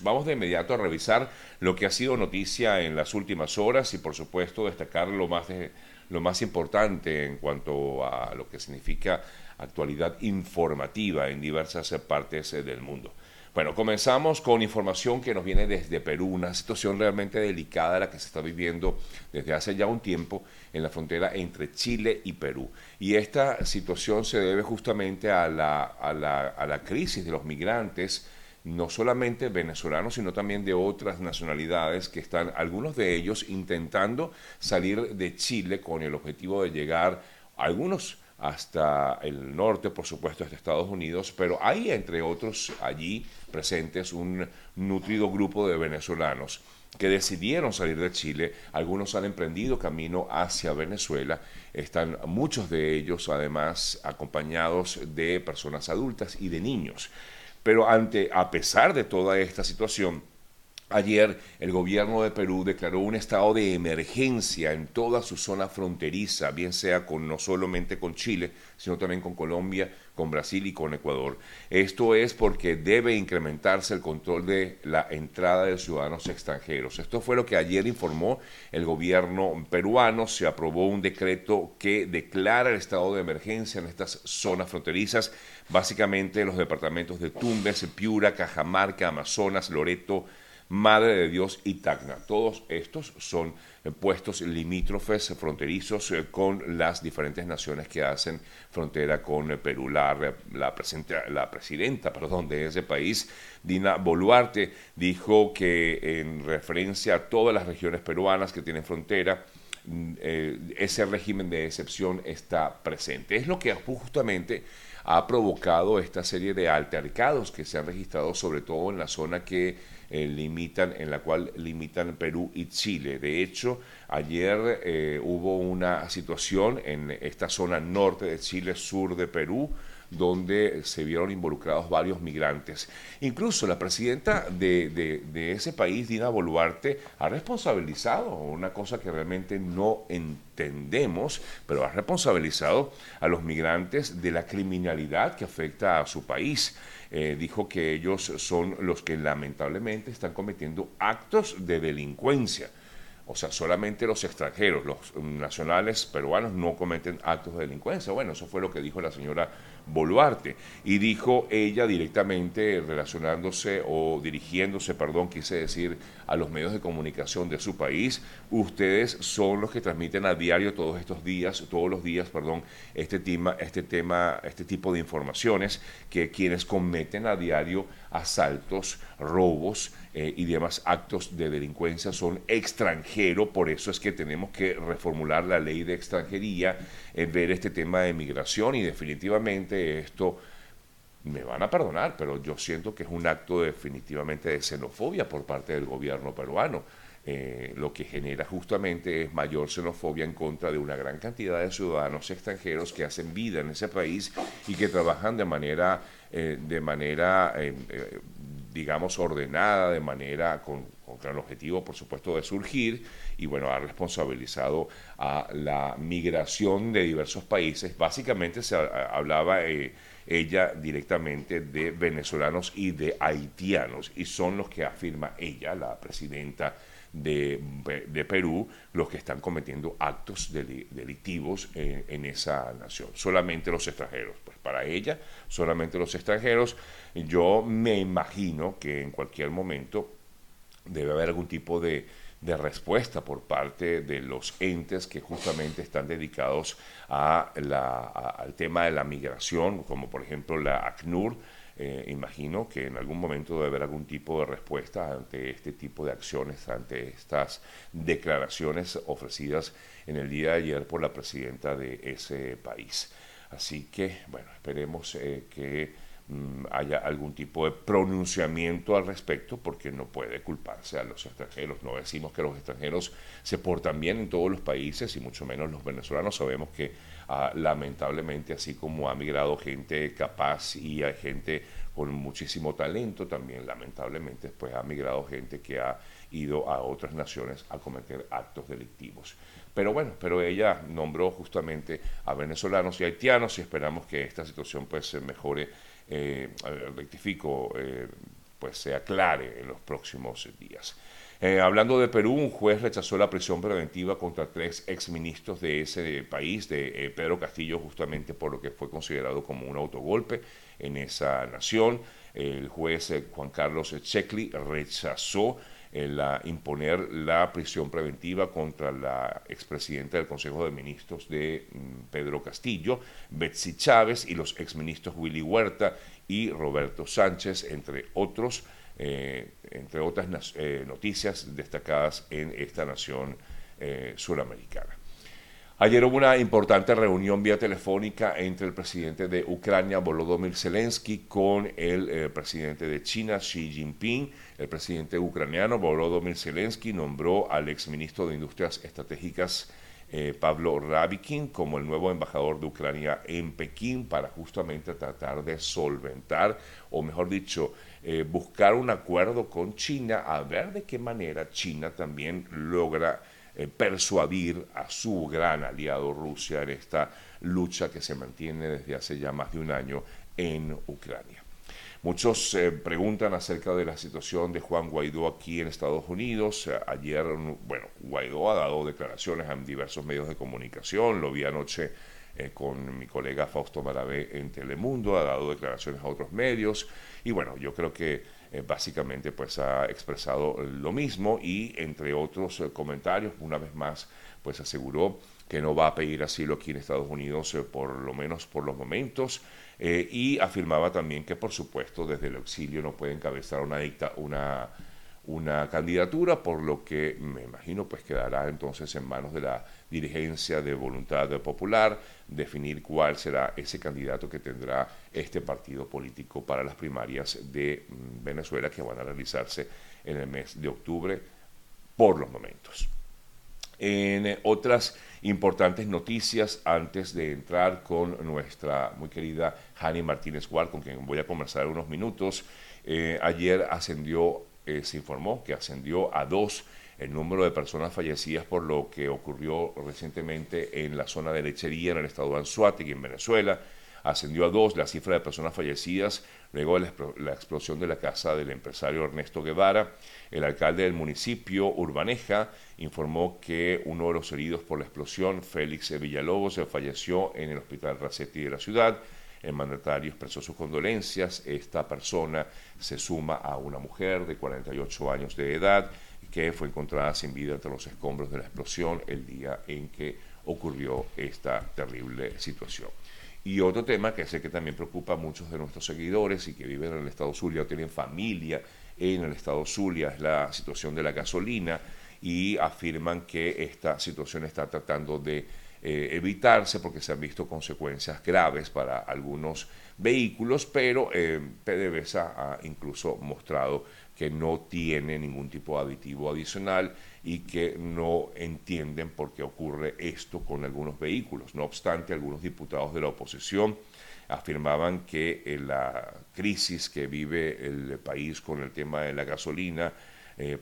venezolanos. Vamos de inmediato a revisar lo que ha sido noticia en las últimas horas y por supuesto destacar lo más, lo más importante en cuanto a lo que significa actualidad informativa en diversas partes del mundo. Bueno, comenzamos con información que nos viene desde Perú, una situación realmente delicada la que se está viviendo desde hace ya un tiempo en la frontera entre Chile y Perú. Y esta situación se debe justamente a la, a la, a la crisis de los migrantes, no solamente venezolanos, sino también de otras nacionalidades que están, algunos de ellos, intentando salir de Chile con el objetivo de llegar, algunos hasta el norte, por supuesto, hasta Estados Unidos, pero hay, entre otros, allí presentes un nutrido grupo de venezolanos que decidieron salir de Chile, algunos han emprendido camino hacia Venezuela, están muchos de ellos además acompañados de personas adultas y de niños. Pero ante, a pesar de toda esta situación, Ayer el gobierno de Perú declaró un estado de emergencia en toda su zona fronteriza, bien sea con no solamente con Chile, sino también con Colombia, con Brasil y con Ecuador. Esto es porque debe incrementarse el control de la entrada de ciudadanos extranjeros. Esto fue lo que ayer informó el gobierno peruano. Se aprobó un decreto que declara el estado de emergencia en estas zonas fronterizas, básicamente los departamentos de Tumbes, Piura, Cajamarca, Amazonas, Loreto, Madre de Dios y Tacna. Todos estos son eh, puestos limítrofes fronterizos eh, con las diferentes naciones que hacen frontera con eh, Perú. La, la, la presidenta perdón, de ese país, Dina Boluarte, dijo que en referencia a todas las regiones peruanas que tienen frontera, mm, ese régimen de excepción está presente. Es lo que justamente ha provocado esta serie de altercados que se han registrado sobre todo en la zona que eh, limitan, en la cual limitan Perú y Chile. De hecho, ayer eh, hubo una situación en esta zona norte de Chile, sur de Perú, donde se vieron involucrados varios migrantes. Incluso la presidenta de, ese país, Dina Boluarte, ha responsabilizado, una cosa que realmente no entendemos, pero ha responsabilizado a los migrantes de la criminalidad que afecta a su país. Eh, dijo que ellos son los que lamentablemente están cometiendo actos de delincuencia. O sea, solamente los extranjeros, los nacionales peruanos no cometen actos de delincuencia. Bueno, eso fue lo que dijo la señora Boluarte. Y dijo ella directamente relacionándose o dirigiéndose, perdón, quise decir, a los medios de comunicación de su país. Ustedes son los que transmiten a diario todos estos días, todos los días, perdón, este tema, este tema, este tipo de informaciones que quienes cometen a diario asaltos, robos eh, y demás actos de delincuencia son extranjeros, por eso es que tenemos que reformular la ley de extranjería, eh, ver este tema de migración y definitivamente esto me van a perdonar, pero yo siento que es un acto definitivamente de xenofobia por parte del gobierno peruano. Eh, lo que genera justamente es mayor xenofobia en contra de una gran cantidad de ciudadanos extranjeros que hacen vida en ese país y que trabajan de manera, eh, de manera eh, digamos, ordenada, de manera con, con el objetivo, por supuesto, de surgir y bueno, ha responsabilizado a la migración de diversos países. Básicamente se hablaba ella directamente de venezolanos y de haitianos y son los que afirma ella, la presidenta de, Perú los que están cometiendo actos delictivos en, esa nación. Solamente los extranjeros. Pues para ella, solamente los extranjeros. Yo me imagino que en cualquier momento debe haber algún tipo de, respuesta por parte de los entes que justamente están dedicados al tema de la migración, como por ejemplo la ACNUR, eh, imagino que en algún momento debe haber algún tipo de respuesta ante este tipo de acciones, ante estas declaraciones ofrecidas en el día de ayer por la presidenta de ese país. Así que, bueno, esperemos eh, que haya algún tipo de pronunciamiento al respecto, porque no puede culparse a los extranjeros. No decimos que los extranjeros se portan bien en todos los países, y mucho menos los venezolanos. Sabemos que lamentablemente, así como ha migrado gente capaz y hay gente con muchísimo talento, también lamentablemente pues ha migrado gente que ha ido a otras naciones a cometer actos delictivos. Pero bueno, pero ella nombró justamente a venezolanos y haitianos y esperamos que esta situación pues se mejore, eh, rectifico, eh, pues se aclare en los próximos días. Eh, hablando de Perú, un juez rechazó la prisión preventiva contra tres exministros de ese país, de Pedro Castillo, justamente por lo que fue considerado como un autogolpe en esa nación. El juez Juan Carlos Checli rechazó la, imponer la prisión preventiva contra la expresidenta del Consejo de Ministros de mm, Pedro Castillo, Betsy Chávez, y los exministros Willy Huerta y Roberto Sánchez, entre otros. Eh, entre otras eh, noticias destacadas en esta nación eh, suramericana. Ayer hubo una importante reunión vía telefónica entre el presidente de Ucrania, Volodymyr Zelensky, con el presidente de China, Xi Jinping. El presidente ucraniano, Volodymyr Zelensky, nombró al exministro de Industrias Estratégicas, Pablo Rabikin, como el nuevo embajador de Ucrania en Pekín para justamente tratar de solventar, o mejor dicho, eh, buscar un acuerdo con China, a ver de qué manera China también logra eh, persuadir a su gran aliado Rusia en esta lucha que se mantiene desde hace ya más de un año en Ucrania. Muchos eh, preguntan acerca de la situación de Juan Guaidó aquí en Estados Unidos. Ayer, bueno, Guaidó ha dado declaraciones en diversos medios de comunicación. Lo vi anoche con mi colega Fausto Maravé en Telemundo. Ha dado declaraciones a otros medios. Y bueno, yo creo que eh, básicamente pues ha expresado lo mismo y entre otros eh, comentarios, una vez más, pues aseguró que no va a pedir asilo aquí en Estados Unidos eh, por lo menos por los momentos y afirmaba también que por supuesto desde el exilio no puede encabezar una, dicta, una una candidatura, por lo que me imagino pues quedará entonces en manos de la dirigencia de Voluntad Popular definir cuál será ese candidato que tendrá este partido político para las primarias de mm, Venezuela que van a realizarse en el mes de octubre por los momentos. En otras importantes noticias, antes de entrar con nuestra muy querida Jani Martínez Guard, con quien voy a conversar unos minutos, eh, ayer ascendió eh, se informó que ascendió a dos el número de personas fallecidas por lo que ocurrió recientemente en la zona de lechería en el estado de Anzuategui, en Venezuela. Ascendió a dos la cifra de personas fallecidas luego de la, explosión de la casa del empresario Ernesto Guevara. El alcalde del municipio, Urbaneja, informó que uno de los heridos por la explosión, Félix Villalobos, falleció en el hospital Racetti de la ciudad. El mandatario expresó sus condolencias. Esta persona se suma a una mujer de 48 años de edad que fue encontrada sin vida entre los escombros de la explosión el día en que ocurrió esta terrible situación. Y otro tema que sé que también preocupa a muchos de nuestros seguidores y que viven en el estado Zulia o tienen familia en el estado Zulia es la situación de la gasolina y afirman que esta situación está tratando de eh, evitarse porque se han visto consecuencias graves para algunos vehículos, pero eh, PDVSA ha incluso mostrado que no tiene ningún tipo de aditivo adicional y que no entienden por qué ocurre esto con algunos vehículos. No obstante, algunos diputados de la oposición afirmaban que eh, la crisis que vive el país con el tema de la gasolina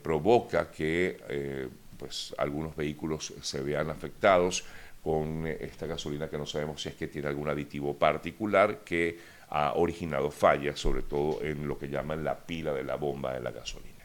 provoca que pues, algunos vehículos se vean afectados con esta gasolina que no sabemos si es que tiene algún aditivo particular que ha originado fallas, sobre todo en lo que llaman la pila de la bomba de la gasolina.